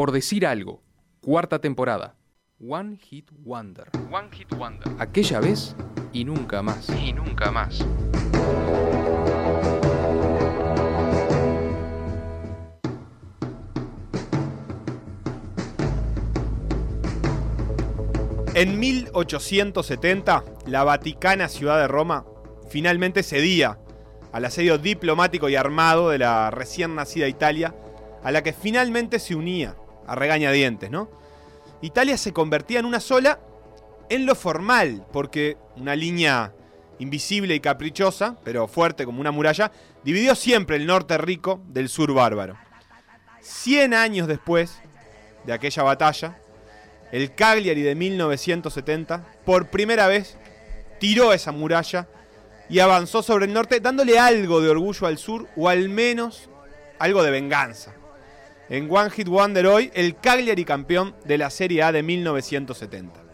Por decir algo, cuarta temporada. One Hit Wonder. One Hit Wonder. Aquella vez y nunca más. Y nunca más. En 1870, la Vaticana ciudad de Roma finalmente cedía al asedio diplomático y armado de la recién nacida Italia, a la que finalmente se unía a regañadientes, ¿no? Italia se convertía en una sola en lo formal, porque una línea invisible y caprichosa, pero fuerte como una muralla, dividió siempre el norte rico del sur bárbaro. Cien años después de aquella batalla, el Cagliari de 1970, por primera vez, tiró esa muralla y avanzó sobre el norte, dándole algo de orgullo al sur, o al menos algo de venganza. En One Hit Wonder hoy, el Cagliari campeón de la Serie A de 1970.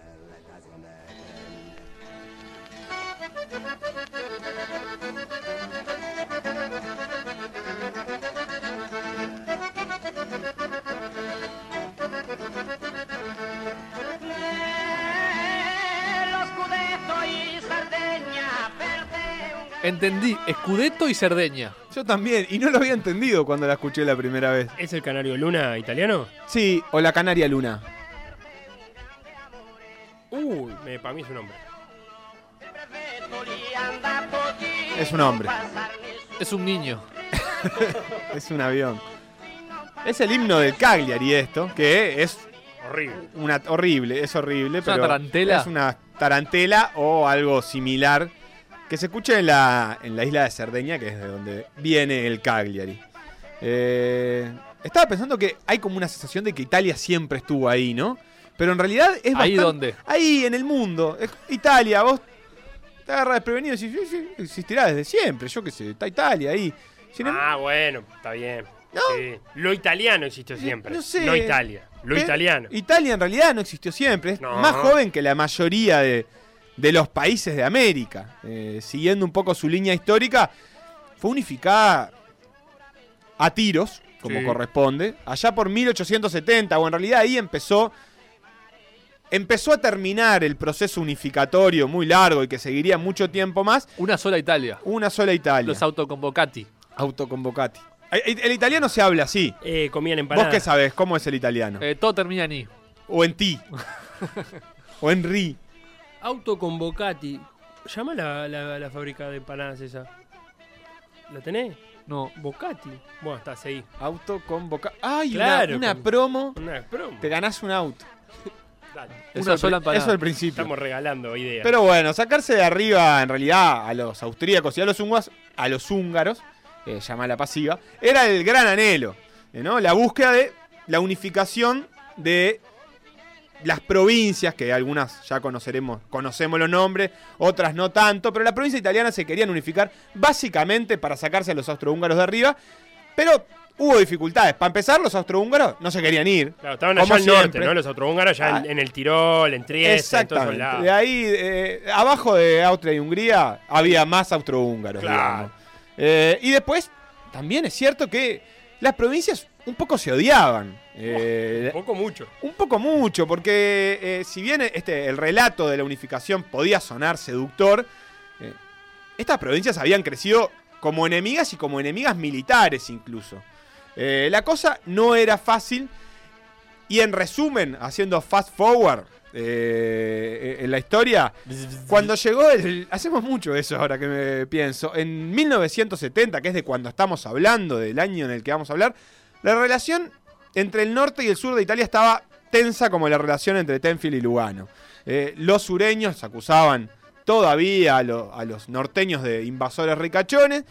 Entendí, Scudetto y Cerdeña. Yo también, y no lo había entendido cuando la escuché la primera vez. ¿Es el Canario Luna italiano? Sí, o la Canaria Luna. Uy, me, para mí es un hombre. Es un hombre. Es un niño. es un avión. Es el himno del Cagliari esto, que es Horrible. una horrible, es horrible, ¿Es una pero tarantela? es una tarantela o algo similar que se escucha en la, en la isla de Cerdeña, que es de donde viene el Cagliari. Eh, estaba pensando que hay como una sensación de que Italia siempre estuvo ahí, ¿no? Pero en realidad es ¿Ahí bastante- dónde? Ahí, en el mundo. Es- Italia, vos te agarras desprevenido y decís, sí, sí, existirá desde siempre, yo qué sé, está Italia ahí. Sin em- Ah, bueno, está bien. No. Sí. Lo italiano existió siempre. no sé. No Italia. Lo italiano. Italia en realidad no existió siempre, es No. más joven que la mayoría de, de los países de América. Eh, siguiendo un poco su línea histórica, fue unificada a tiros, como Sí. corresponde, allá por 1870, o en realidad ahí empezó, empezó a terminar el proceso unificatorio muy largo y que seguiría mucho tiempo más, Una sola Italia. una sola Italia. Los autoconvocati. Autoconvocati. El, el italiano se habla así. Eh, comían ¿Vos empanadas. qué sabés? ¿Cómo es el italiano? Eh, todo termina en I. O en ti. o en ri. Autoconvocati. Llama la, la, la fábrica de empanadas esa. ¿La tenés? No. Bocati. Bueno, está, seguí. Autoconvoca. ¡Ay! Claro, una, una con- promo. Una promo. Te ganás un auto. Dale. Eso Una al sola pri- empanada. Eso al principio. Estamos regalando ideas. Pero bueno, sacarse de arriba en realidad a los austríacos y a los húngaros, a los húngaros, eh, llama la pasiva, era el gran anhelo, eh, ¿no? La búsqueda de la unificación de las provincias, que algunas ya conoceremos, conocemos los nombres, otras no tanto, pero la provincia italiana se querían unificar básicamente para sacarse a los austrohúngaros de arriba, pero hubo dificultades. Para empezar, los austrohúngaros no se querían ir. Claro, estaban allá al norte. ¿no? Los austrohúngaros ya Ah. en, en el Tirol, en Trieste, en todos lados. De ahí, eh, abajo de Austria y Hungría, había más austrohúngaros. Claro. digamos. Eh, y después, también es cierto que las provincias un poco se odiaban. Eh, Poco mucho. un poco mucho, porque eh, si bien este, el relato de la unificación podía sonar seductor, eh, estas provincias habían crecido como enemigas y como enemigas militares incluso. La cosa no era fácil y en resumen, haciendo fast forward eh, en la historia, cuando llegó el... Hacemos mucho eso ahora que me pienso. En 1970, que es de cuando estamos hablando, del año en el que vamos a hablar, la relación entre el norte y el sur de Italia estaba tensa como la relación entre Tenfield y Lugano. Eh, los sureños acusaban todavía a, lo- a los norteños de invasores ricachones.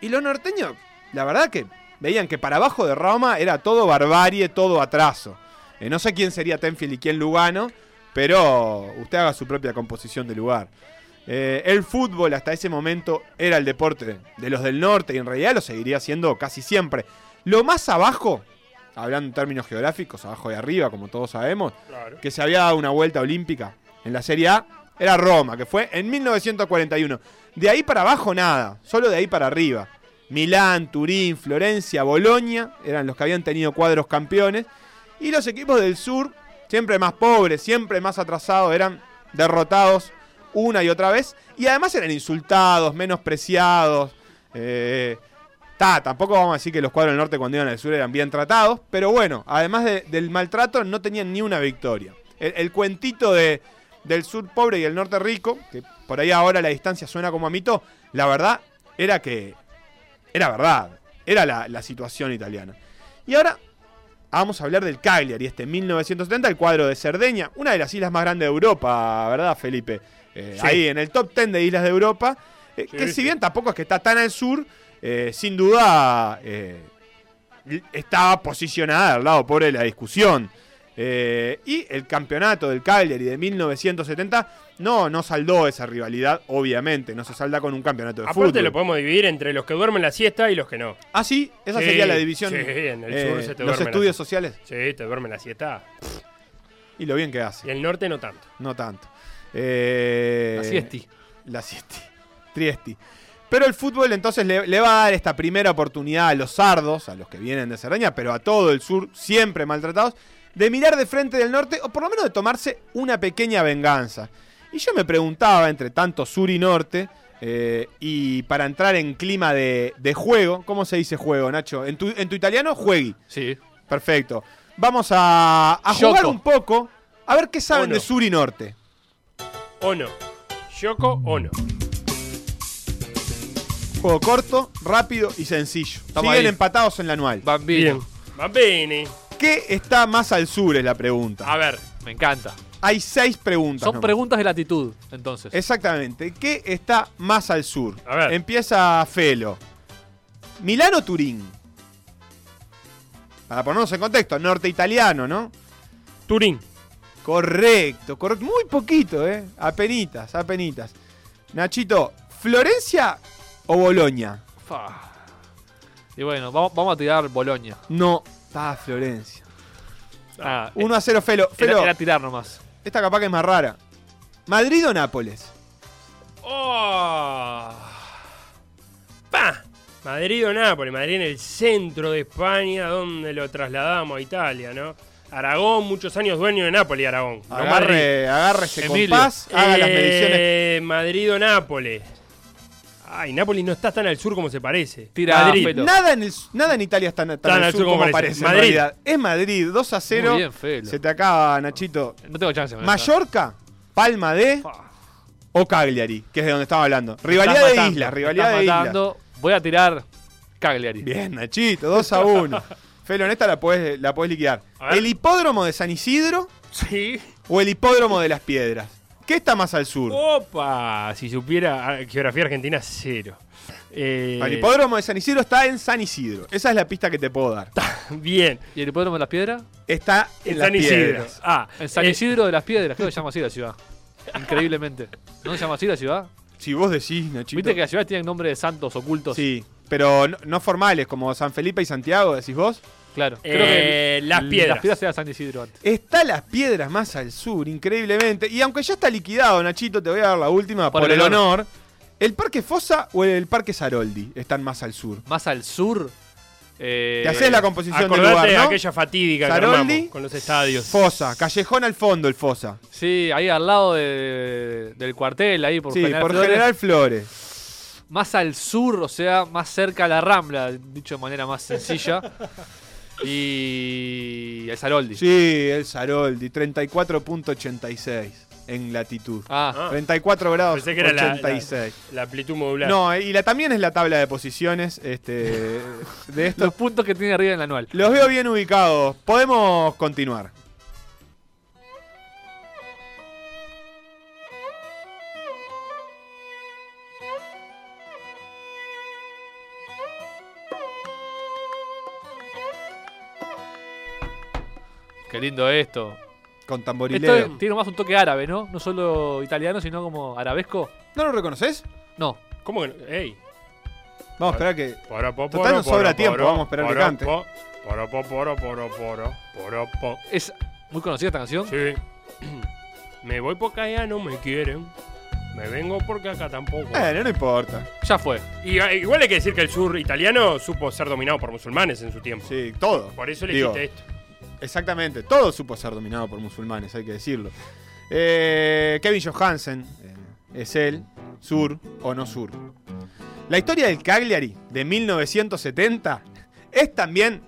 Y los norteños, la verdad que veían que para abajo de Roma era todo barbarie, todo atraso. Eh, no sé quién sería Tenfield y quién Lugano, pero usted haga su propia composición de lugar. Eh, el fútbol hasta ese momento era el deporte de los del norte y en realidad lo seguiría siendo casi siempre. Lo más abajo, hablando en términos geográficos, abajo y arriba, como todos sabemos, Claro. que se había dado una vuelta olímpica en la Serie A, era Roma, que fue en 1941. De ahí para abajo nada, solo de ahí para arriba. Milán, Turín, Florencia, Bolonia eran los que habían tenido cuadros campeones. Y los equipos del sur, siempre más pobres, siempre más atrasados, eran derrotados una y otra vez. Y además eran insultados, menospreciados. Eh, ta, tampoco vamos a decir que los cuadros del norte cuando iban al sur eran bien tratados. Pero bueno, además de- del maltrato, no tenían ni una victoria. El, cuentito de, del sur pobre y el norte rico, que por ahí ahora la distancia suena como a mito, la verdad era que era verdad, era la situación italiana. Y ahora vamos a hablar del Cagliari, este 1970, el cuadro de Cerdeña, una de las islas más grandes de Europa, ¿verdad, Felipe? Eh, Sí. Ahí en el top 10 de islas de Europa, eh, Sí, que si bien tampoco es que está tan al sur, eh, sin duda estaba posicionada al lado pobre de la discusión. Eh, y el campeonato del Cagliari de 1970 no, no saldó esa rivalidad, obviamente, no se salda con un campeonato de Aparte fútbol. lo podemos dividir entre los que duermen la siesta y los que no. Ah, sí, esa Sí, sería la división. sí, en el eh, sur se te los duermen estudios sociales Sí, te duermen la siesta. y lo bien que Y hace. el norte no tanto. No tanto. Eh, Así es, Ti. La siesti. Triesti. Pero el fútbol entonces le, le va a dar esta primera oportunidad a los sardos, a los que vienen de Cerdeña, pero a todo el sur, siempre maltratados, de mirar de frente del norte o por lo menos de tomarse una pequeña venganza. Y yo me preguntaba, entre tanto sur y norte, eh, y para entrar en clima de, de juego, ¿cómo se dice juego, Nacho? En tu, en tu italiano, juegui. Sí. Perfecto. Vamos a, a jugar un poco, a ver qué saben de sur y norte. O no. Yoko o no. Juego corto, rápido y sencillo. Estamos Siguen ahí. empatados en la anual. Bambino. Va bene. ¿Qué está más al sur? Es la pregunta. A ver. Me encanta. Hay seis preguntas. Son nomás. preguntas de latitud, entonces. Exactamente. ¿Qué está más al sur? A ver. Empieza Felo. ¿Milán o Turín? Para ponernos en contexto, norte italiano, ¿no? Turín. Correcto, correcto. Muy poquito, ¿eh? Apenitas, apenitas. Nachito, ¿Florencia o Boloña? Fa. Y bueno, vamos, vamos a tirar Boloña. No, está Florencia. Ah, 1 a 0 Felo. Felo, era tirar nomás. esta capaz que es más rara. ¿Madrid o Nápoles? Oh. Pa. Madrid o Nápoles. Madrid en el centro de España, donde lo trasladamos a Italia, ¿no? Aragón, muchos años dueño de Nápoles, Aragón. no Madrid. Agarre, agarre ese compás, haga las mediciones. Eh, Madrid o Nápoles. Ay, Nápoles no está tan al sur como se parece. Tira, Madrid. Felo. Nada en, el, nada en Italia está tan, tan al sur como parece. en Madrid. realidad. Es Madrid, 2 a 0. Muy bien, Felo. Se te acaba, Nachito. No tengo chance. Mallorca, Palma de o Cagliari, que es de donde estaba hablando. Rivalidad estás de matando, islas, rivalidad estás de islas. matando. Voy a tirar Cagliari. Bien, Nachito, 2 a 1. Felo, en esta la podés, la podés liquidar. ¿El hipódromo de San Isidro Sí. o el hipódromo de las Piedras? ¿Qué está más al sur? Opa, si supiera ah, geografía argentina, cero. Eh, El hipódromo de San Isidro está en San Isidro. Esa es la pista que te puedo dar. ¿Y Bien. el hipódromo de las piedras? Está en, En las San Isidro. piedras. Ah, En San eh, Isidro de las Piedras, creo que se llama así la ciudad. Increíblemente. ¿No se llama así la ciudad? Si vos decís, Nachito. Viste que las ciudades tienen nombre de santos ocultos. Sí, pero no, no formales, como San Felipe y Santiago, decís vos. Claro. Eh, Las Piedras. Las piedras era San Isidro antes. Está las piedras más al sur, increíblemente. Y aunque ya está liquidado, Nachito, te voy a dar la última por, Por el el honor. ¿El Parque Fosa o el Parque Saroldi están más al sur? Más al sur. Eh, Te haces la composición del lugar, de ¿no? aquella fatídica que Saroldi, armamos con los estadios. Fosa, callejón al fondo el Fosa. Sí, ahí al lado de- del cuartel, ahí por sí, General por Flores. General Flores. Más al sur, o sea, más cerca a la Rambla, dicho de manera más sencilla. y el Saroldi. Sí, el Saroldi, 34.86 en latitud. Ah, Ah. 34 grados Pensé que era la- 86. La amplitud modular. No, y la, también es la tabla de posiciones este, de esto. los puntos que tiene arriba en el anual. Los veo bien ubicados. Podemos continuar. Qué lindo esto. Con Esto tamborileo. es- tiene más un toque árabe, ¿no? No solo italiano, sino como arabesco. ¿No lo reconoces? No. ¿Cómo que no? Ey. Vamos a esperar que. Poro, po, Total, nos poro, sobra poro, tiempo, poro, vamos a esperar que poro, cante. po, Poro, po, poro, poro, poro, poro, po. Es muy conocida esta canción. Sí. Me voy porque allá no me quieren. Me vengo porque acá tampoco. Bueno, no importa. Ya fue. Y, ah, igual hay que decir que el sur italiano supo ser dominado por musulmanes en su tiempo. Sí, todo. Por eso le Digo, hiciste esto. Exactamente, todo supo ser dominado por musulmanes, hay que decirlo. Eh, Kevin Johansen eh, es él, sur o no sur. La historia del Cagliari de 1970 es también,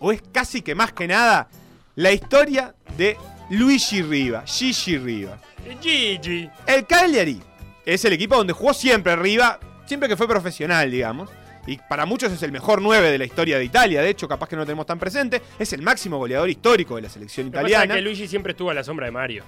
o es casi que más que nada, la historia de Luigi Riva, Gigi Riva. Gigi. El Cagliari es el equipo donde jugó siempre Riva, siempre que fue profesional, digamos. Y para muchos es el mejor 9 de la historia de Italia. De hecho, capaz que no lo tenemos tan presente. Es el máximo goleador histórico de la selección Lo que pasa es italiana. que Luigi siempre estuvo a la sombra de Mario.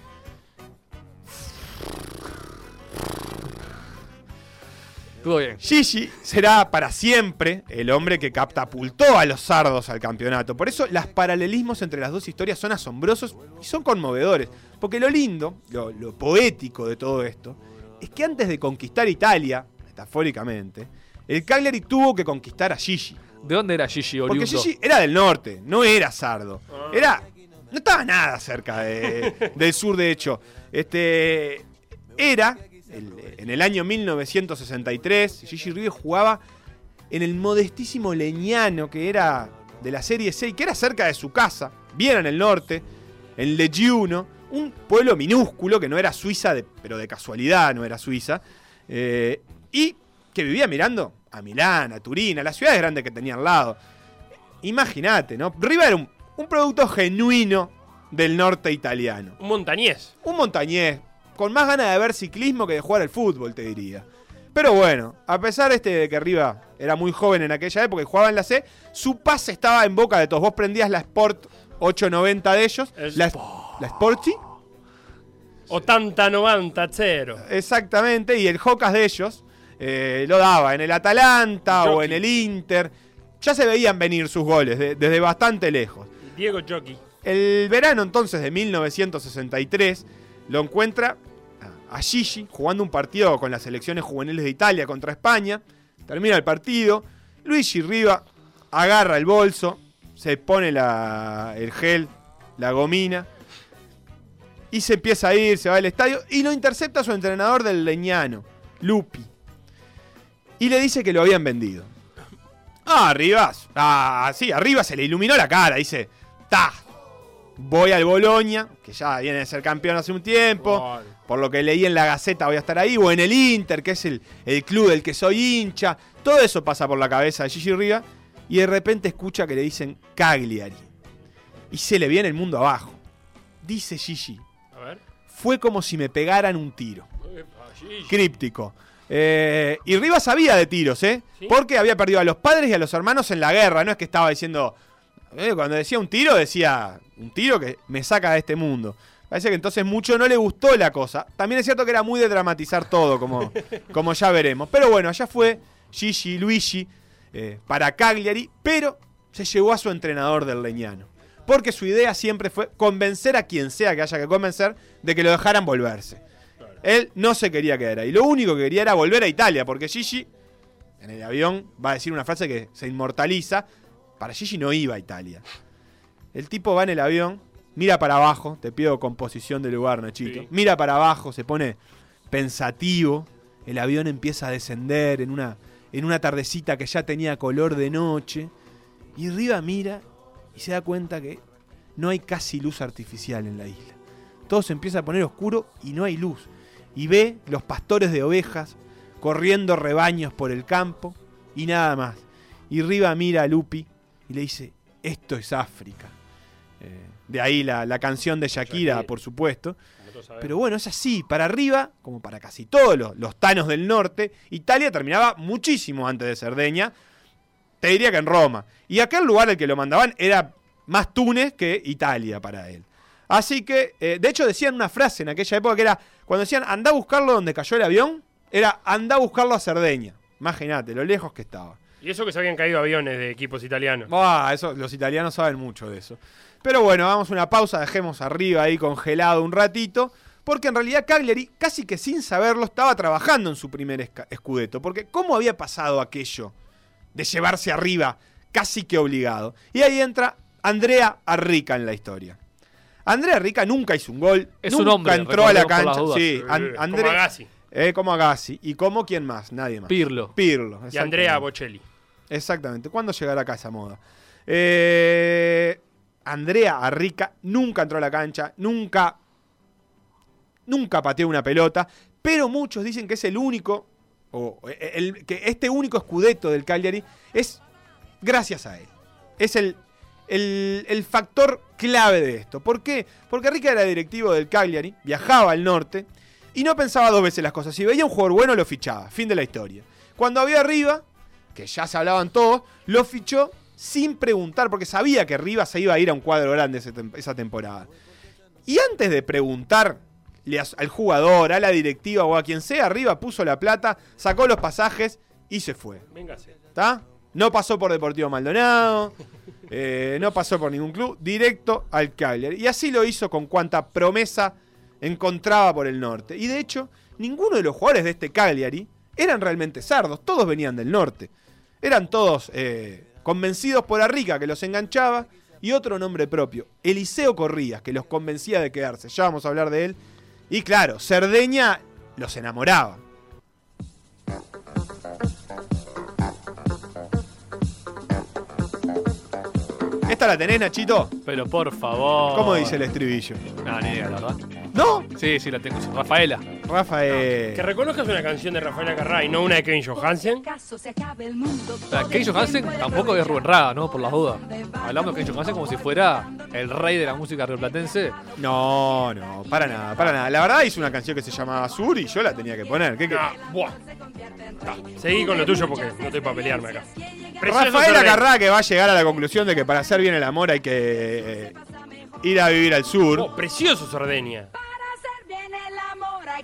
Todo bien. Gigi será para siempre el hombre que catapultó a los sardos al campeonato. Por eso los paralelismos entre las dos historias son asombrosos y son conmovedores. Porque lo lindo, lo, lo poético de todo esto, es que antes de conquistar Italia, metafóricamente, el Cagliari tuvo que conquistar a Gigi. ¿De dónde era Gigi Porque oriundo? Gigi era del norte, no era sardo. Era. No estaba nada cerca de- del sur, de hecho. Este. Era. el- en el año 1963, Gigi Rive jugaba en el modestísimo Leñano, que era de la Serie 6, que era cerca de su casa, bien en el norte, en Leggiuno, un pueblo minúsculo que no era Suiza, de- pero de casualidad no era Suiza, eh, y que vivía mirando a Milán, a Turín, a las ciudades grandes que tenía al lado. Imagínate, ¿no? Riva era un, un producto genuino del norte italiano. Un montañés. Un montañés, con más ganas de ver ciclismo que de jugar al fútbol, te diría. Pero bueno, a pesar este de que Riva era muy joven en aquella época y jugaba en la C, su pase estaba en boca de todos. Vos prendías la Sport 890 de ellos, Es- la, la Sporty, 80-90 0. exactamente, y el Jocas de ellos eh, lo daba en el Atalanta o en el Inter. Ya se veían venir sus goles de- desde bastante lejos. Diego Jockey. El verano entonces de 1963 lo encuentra a- a Gigi jugando un partido con las selecciones juveniles de Italia contra España. Termina el partido. Luigi Riva agarra el bolso, se pone la- el gel, la gomina y se empieza a ir, se va al estadio y lo intercepta su entrenador del Leñano, Lupi. Y le dice que lo habían vendido. Ah, Rivas. Ah, sí, arriba se le iluminó la cara. Dice, ta, voy al Boloña, que ya viene de ser campeón hace un tiempo. Por lo que leí en la Gaceta voy a estar ahí. O en el Inter, que es el, el club del que soy hincha. Todo eso pasa por la cabeza de Gigi Riva. Y de repente escucha que le dicen Cagliari. Y se le viene el mundo abajo. Dice Gigi, A ver. fue como si me pegaran un tiro Epa, Gigi. críptico. Eh, y Rivas sabía de tiros, ¿eh? ¿Sí? Porque había perdido a los padres y a los hermanos en la guerra. No es que estaba diciendo. eh, cuando decía un tiro, decía un tiro que me saca de este mundo. Parece que entonces mucho no le gustó la cosa. También es cierto que era muy de dramatizar todo, como, como ya veremos. Pero bueno, allá fue Gigi Luigi eh, para Cagliari, pero se llevó a su entrenador del Leñano. Porque su idea siempre fue convencer a quien sea que haya que convencer de que lo dejaran volverse. Él no se quería quedar ahí. Lo único que quería era volver a Italia, porque Gigi, en el avión, va a decir una frase que se inmortaliza. Para Gigi no iba a Italia. El tipo va en el avión, mira para abajo, te pido composición de lugar, Nachito. Sí. Mira para abajo, se pone pensativo. El avión empieza a descender en una, en una tardecita que ya tenía color de noche. Y Riva mira y se da cuenta que no hay casi luz artificial en la isla. Todo se empieza a poner oscuro y no hay luz. Y ve los pastores de ovejas corriendo rebaños por el campo y nada más. Y Riva mira a Lupi y le dice, esto es África. Eh, de ahí la, la canción de Shakira, Shakira. por supuesto. Pero bueno, es así. Para arriba, como para casi todos los, los tanos del norte, Italia terminaba muchísimo antes de Cerdeña. Te diría que en Roma. Y aquel lugar al que lo mandaban era más Túnez que Italia para él. Así que, eh, de hecho, decían una frase en aquella época que era: cuando decían anda a buscarlo donde cayó el avión, era anda a buscarlo a Cerdeña. Imagínate lo lejos que estaba. Y eso que se habían caído aviones de equipos italianos. Ah, eso, los italianos saben mucho de eso. Pero bueno, vamos a una pausa, dejemos arriba ahí congelado un ratito, porque en realidad Cagliari, casi que sin saberlo, estaba trabajando en su primer escudeto. Porque ¿cómo había pasado aquello de llevarse arriba casi que obligado? Y ahí entra Andrea Arrica en la historia. Andrea Arrica nunca hizo un gol, Es nunca un hombre, entró a la cancha. Sí, Eh, como Andrea, Agassi. eh, como Agassi. ¿Y como quién más? Nadie más. Pirlo. Pirlo. Y Andrea. Bocelli. Exactamente. ¿Cuándo llegará acá esa moda? Eh, Andrea Arrica nunca entró a la cancha, nunca, nunca pateó una pelota, pero muchos dicen que es el único, o el- que este único escudeto del Cagliari es gracias a él. Es el, el, el factor clave de esto. ¿Por qué? Porque Arrica era directivo del Cagliari, viajaba al norte y no pensaba dos veces las cosas. Si veía un jugador bueno, lo fichaba. Fin de la historia. Cuando había arriba, que ya se hablaban todos, lo fichó sin preguntar, porque sabía que Riva se iba a ir a un cuadro grande esa temporada. Y antes de preguntarle a- al jugador, a la directiva o a quien sea, arriba puso la plata, sacó los pasajes y se fue. ¿Está? No pasó por Deportivo Maldonado, eh, no pasó por ningún club, directo al Cagliari. Y así lo hizo con cuanta promesa encontraba por el norte. Y de hecho, ninguno de los jugadores de este Cagliari eran realmente sardos, todos venían del norte. Eran todos eh, convencidos por Arrica, que los enganchaba, y otro nombre propio, Eliseo Corrías, que los convencía de quedarse. Ya vamos a hablar de él. Y claro, Cerdeña los enamoraba. ¿Esta la tenés, Nachito? Pero por favor. ¿Cómo dice el estribillo? No, ni idea, la verdad. ¿No? Sí, sí, la tengo. Rafaela. Rafael. Que reconozcas una canción de Rafaela Carrá y no una de Kevin Johansen. La Kei Johansen tampoco es Rubén Raga, ¿no? Por las dudas. Hablamos de Kei Johansen como si fuera el rey de la música rioplatense. No, no, para nada, para nada. La verdad hizo una canción que se llamaba Sur y yo la tenía que poner. ¿Qué, qué? Ah, buah. Ta, Seguí con lo tuyo porque no estoy para pelearme acá. Precioso Rafael Cerré. Acarrá que va a llegar a la conclusión de que para hacer bien el amor hay que eh, ir a vivir al sur. Oh, precioso Sardeña.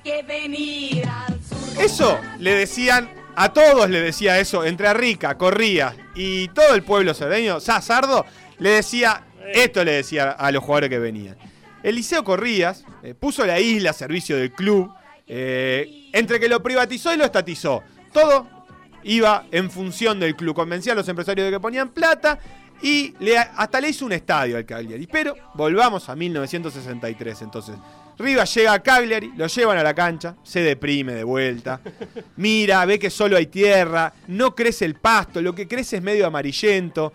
Que venir al sur. Eso le decían, a todos le decía eso, entre Arrica, Corría y todo el pueblo cerdeño, Sardo, le decía, esto le decía a los jugadores que venían. Eliseo Corrías eh, puso la isla a servicio del club, eh, entre que lo privatizó y lo estatizó. Todo iba en función del club, convencía a los empresarios de que ponían plata y le- hasta le hizo un estadio al Cagliari. Pero volvamos a 1963 entonces. Rivas llega a Cagliari, lo llevan a la cancha, se deprime de vuelta, mira, ve que solo hay tierra, no crece el pasto, lo que crece es medio amarillento.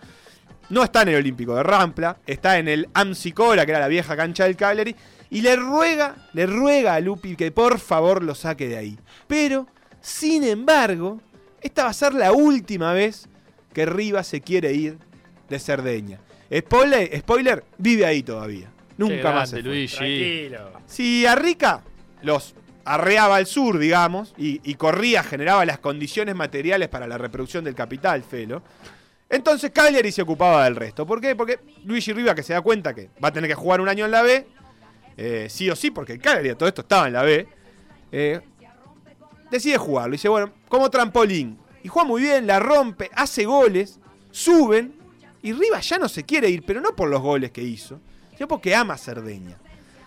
No está en el Olímpico de Rampla, está en el Amsicora, que era la vieja cancha del Cagliari, y le ruega, le ruega a Lupi que por favor lo saque de ahí. Pero, sin embargo, esta va a ser la última vez que Rivas se quiere ir de Cerdeña. Spoiler, spoiler vive ahí todavía. Nunca más. se. Luigi. Tranquilo. Si Arrica los arreaba al sur, digamos, y, y corría, generaba las condiciones materiales para la reproducción del capital, Felo, entonces Cagliari se ocupaba del resto. ¿Por qué? Porque Luigi Riva, que se da cuenta que va a tener que jugar un año en la B, eh, sí o sí, porque el Cagliari a todo esto estaba en la B, eh, decide jugarlo. Dice, bueno, como trampolín. Y juega muy bien, la rompe, hace goles, suben, y Rivas ya no se quiere ir, pero no por los goles que hizo, sino porque ama Cerdeña.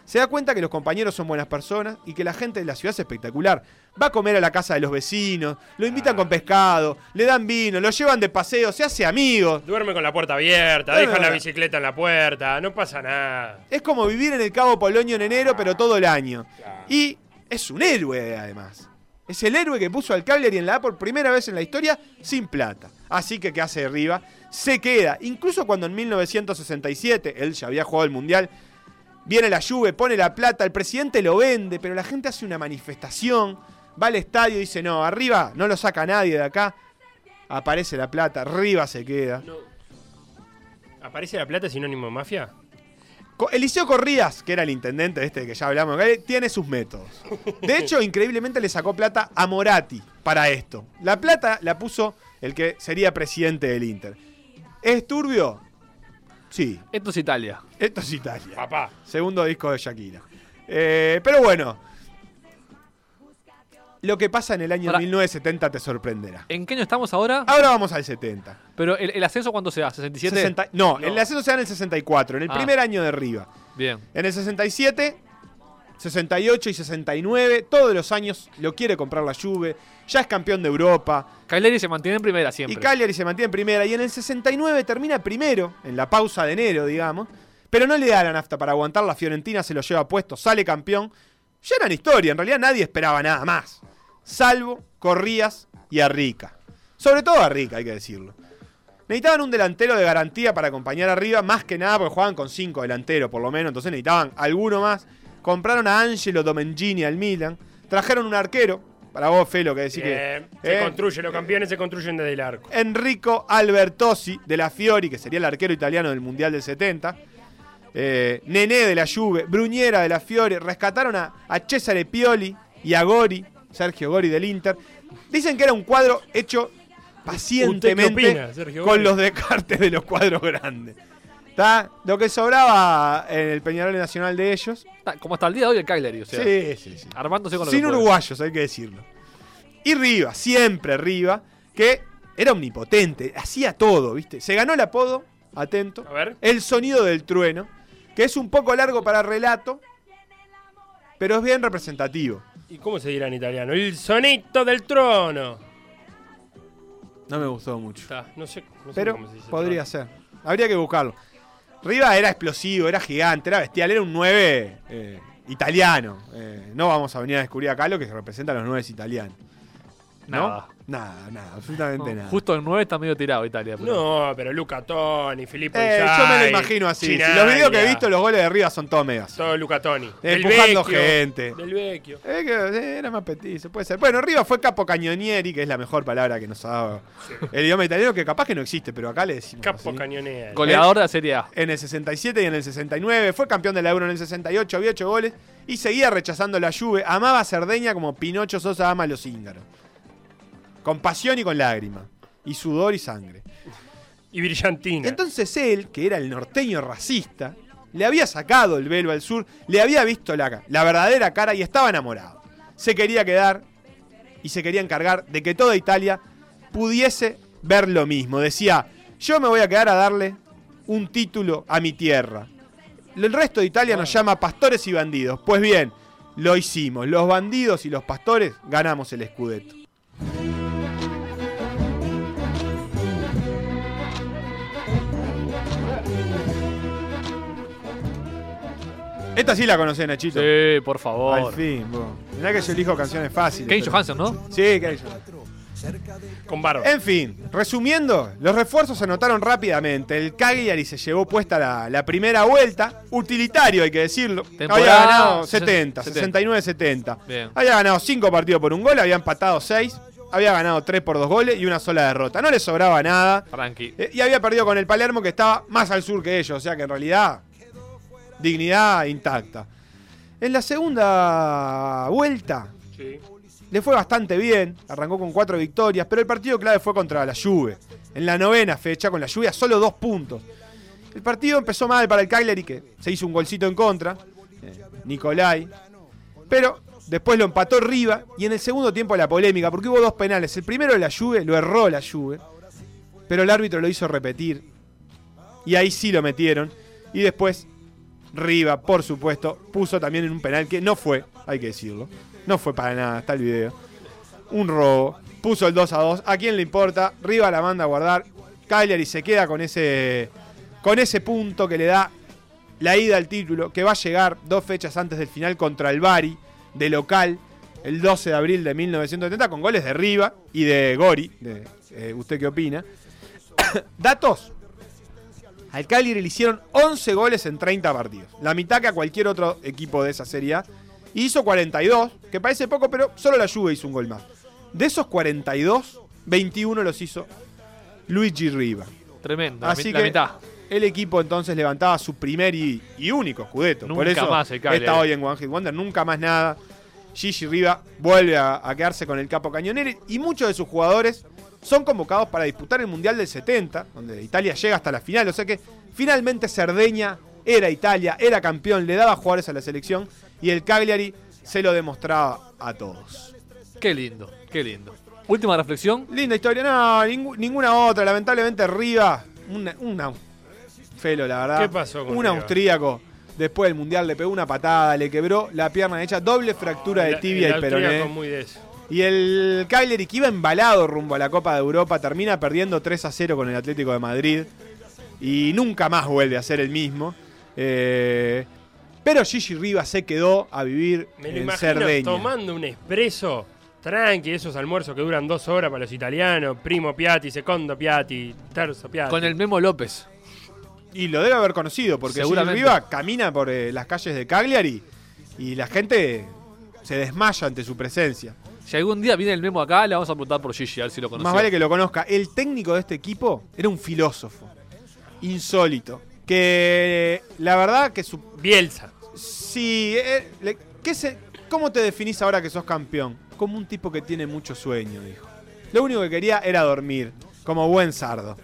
Se da cuenta que los compañeros son buenas personas y que la gente de la ciudad es espectacular. Va a comer a la casa de los vecinos, lo invitan con pescado, le dan vino, lo llevan de paseo, se hace amigos. Duerme con la puerta abierta, deja la- bicicleta en la puerta, no pasa nada. Es como vivir en el Cabo Polonio en enero, pero todo el año. Y es un héroe, además. Es el héroe que puso al Cagliari en la A por primera vez en la historia sin plata. Así que, ¿qué hace Riva? Se queda. Incluso cuando en 1967, él ya había jugado el Mundial, viene la Juve, pone la plata, el presidente lo vende, pero la gente hace una manifestación, va al estadio y dice, no, arriba no lo saca nadie de acá. Aparece la plata, Riva se queda. ¿Aparece la plata sinónimo de mafia? Eliseo Corrías, que era el intendente de este que ya hablamos, acá, tiene sus métodos. De hecho, increíblemente le sacó plata a Moratti para esto. La plata la puso el que sería presidente del Inter. ¿Es turbio? Sí, Esto es Italia. esto es Italia. Papá. Segundo disco de Shakira. Eh, pero bueno, lo que pasa en el año Pará. 1970 te sorprenderá. ¿En qué año estamos ahora? Ahora vamos al 70. Pero el, el ascenso, ¿cuándo se da? ¿67? 60 no, el ascenso se da en el 64, en el Ah. primer año de Riva. Bien. En el 67, 68 y 69, todos los años lo quiere comprar la Juve, ya es campeón de Europa Cagliari se mantiene en primera siempre. y Cagliari se mantiene en primera y en el 69 termina primero, en la pausa de enero, digamos, pero no le da la nafta para aguantar, la Fiorentina se lo lleva puesto, sale campeón. Ya eran historia, en realidad nadie esperaba nada más, salvo Corrías y Arrica. Sobre todo Arrica, hay que decirlo. Necesitaban un delantero de garantía para acompañar arriba, más que nada porque jugaban con cinco delanteros por lo menos, entonces necesitaban alguno más. Compraron a Angelo Domengini al Milan, trajeron un arquero, para vos Felo que decís que... Se eh, construye, los campeones se construyen desde el arco. Enrico Albertosi de la Fiori, que sería el arquero italiano del Mundial del 70. Eh, Nené de la Juve, Bruñera de la Fiore, rescataron a, a Cesare Pioli y a Gori, Sergio Gori del Inter. Dicen que era un cuadro hecho pacientemente ¿Usted qué opina, Sergio con los descartes de los cuadros grandes. ¿Está? Lo que sobraba en el Peñarol Nacional de ellos. Como hasta el día de hoy el Cagliari, o sea, sí, sí, sí. armándose con lo Sin que puede. uruguayos, hay que decirlo. Y Riva, siempre Riva, que era omnipotente, hacía todo, ¿viste? Se ganó el apodo, atento, A ver. el sonido del trueno, que es un poco largo para relato, pero es bien representativo. ¿Y cómo se dirá en italiano? El sonito del trono. No me gustó mucho. Está, no sé, no sé Pero cómo se dice. podría ser. Habría que buscarlo. Riva era explosivo, era gigante, era bestial, era un 9 eh, italiano. Eh, no vamos a venir a descubrir acá lo que representa a los 9 italianos. ¿No? Nada, nada, absolutamente No, nada. Justo en 9 está medio tirado Italia. pero- No, pero Luca Toni, Filippo Eh, yo me lo imagino así. Si los videos que he visto, los goles de Riva son todos megas. Todo Luca Toni. Del Empujando vecchio, gente. Del vecchio. Eh, que, eh, era más petizo, puede ser. Bueno, Riva fue capo cañonieri, que es la mejor palabra que nos ha dado el idioma italiano, que capaz que no existe, pero acá le decimos. Capo así. cañonea. Goleador de la Serie A. En el 67 y en el 69, fue campeón de la Euro en el 68, había hecho goles y seguía rechazando la Juve. Amaba a Cerdeña como Pinocho Sosa ama a los íngaros. Con pasión y con lágrima. Y sudor y sangre. Y brillantina. Entonces él, que era el norteño racista, le había sacado el velo al sur, le había visto la, la verdadera cara y estaba enamorado. Se quería quedar y se quería encargar de que toda Italia pudiese ver lo mismo. Decía, yo me voy a quedar a darle un título a mi tierra. El resto de Italia nos llama pastores y bandidos. Pues bien, lo hicimos. Los bandidos y los pastores ganamos el Scudetto. Esta sí la conocés, Nachito. Sí, por favor. Al fin, bro. Mirá que yo elijo canciones fáciles. Kane pero- Johansson, ¿no? Sí, Kane Johansson. Con barba. En fin, resumiendo, los refuerzos se anotaron rápidamente. El Cagliari se llevó puesta la, la primera vuelta. Utilitario, hay que decirlo. Temporada había ganado se- 70, 70. 69-70. Bien. Había ganado 5 partidos por un gol, había empatado 6. Había ganado 3 por 2 goles y una sola derrota. No le sobraba nada. Tranqui. Eh, y había perdido con el Palermo que estaba más al sur que ellos. O sea que en realidad, dignidad intacta. En la segunda vuelta, Sí. le fue bastante bien, arrancó con cuatro victorias, pero el partido clave fue contra la Juve. En la novena fecha, con la lluvia, solo dos puntos. El partido empezó mal para el Cagliari, que se hizo un golcito en contra, eh, Nicolai. Pero después lo empató Riva, y en el segundo tiempo la polémica, porque hubo dos penales. El primero de la Juve, lo erró la Juve, pero el árbitro lo hizo repetir. Y ahí sí lo metieron. Y después Riva, por supuesto, puso también en un penal que no fue, hay que decirlo. No fue para nada, está el video. Un robo. Puso el 2 a 2. ¿A quién le importa? Riva la manda a guardar. Cagliari se queda con ese, con ese punto que le da la ida al título, que va a llegar dos fechas antes del final contra el Bari, de local, el 12 de abril de 1970, con goles de Riva y de Gori. eh, ¿Usted qué opina? Datos. Al Cagliari le hicieron 11 goles en 30 partidos. La mitad que a cualquier otro equipo de esa Serie A. Y hizo 42, que parece poco, pero solo la Juve hizo un gol más. De esos 42, 21 los hizo Luigi Riva. Tremendo. Así la que mitad. el equipo entonces levantaba su primer y, y único Scudetto. Por Nunca eso más el Cagliari. está hoy en One Hit Wonder, nunca más nada. Gigi Riva vuelve a, a quedarse con el capo cañonero y muchos de sus jugadores son convocados para disputar el Mundial del 70, donde Italia llega hasta la final. O sea que finalmente Cerdeña era Italia, era campeón, le daba jugadores a la selección y el Cagliari se lo demostraba a todos. Qué lindo, qué lindo. Última reflexión. Linda historia, no, ninguna otra. Lamentablemente Riva, una, una- felo, la verdad. ¿Qué pasó con Un Riva? austríaco. Después del mundial le pegó una patada, le quebró la pierna derecha, doble fractura de tibia el y peroné. muy de eso. Y el Cagliari que iba embalado rumbo a la Copa de Europa termina perdiendo 3 a 0 con el Atlético de Madrid y nunca más vuelve a ser el mismo. Eh, pero Gigi Riva se quedó a vivir Me lo en imagino Cerdeña. tomando un expreso Tranqui, esos almuerzos que duran dos horas para los italianos. Primo Piatti, secondo Piatti, terzo Piatti. Con el Memo López. Y lo debe haber conocido, porque Seguramente. Gil Riva camina por eh, las calles de Cagliari y la gente se desmaya ante su presencia. Si algún día viene el Memo acá, le vamos a preguntar por Gigi, a ver si lo conoce. Más vale que lo conozca. El técnico de este equipo era un filósofo. Insólito. Que la verdad que su... Bielsa. Sí, eh, le- ¿qué se- ¿cómo te definís ahora que sos campeón? Como un tipo que tiene mucho sueño, dijo. Lo único que quería era dormir, como buen sardo.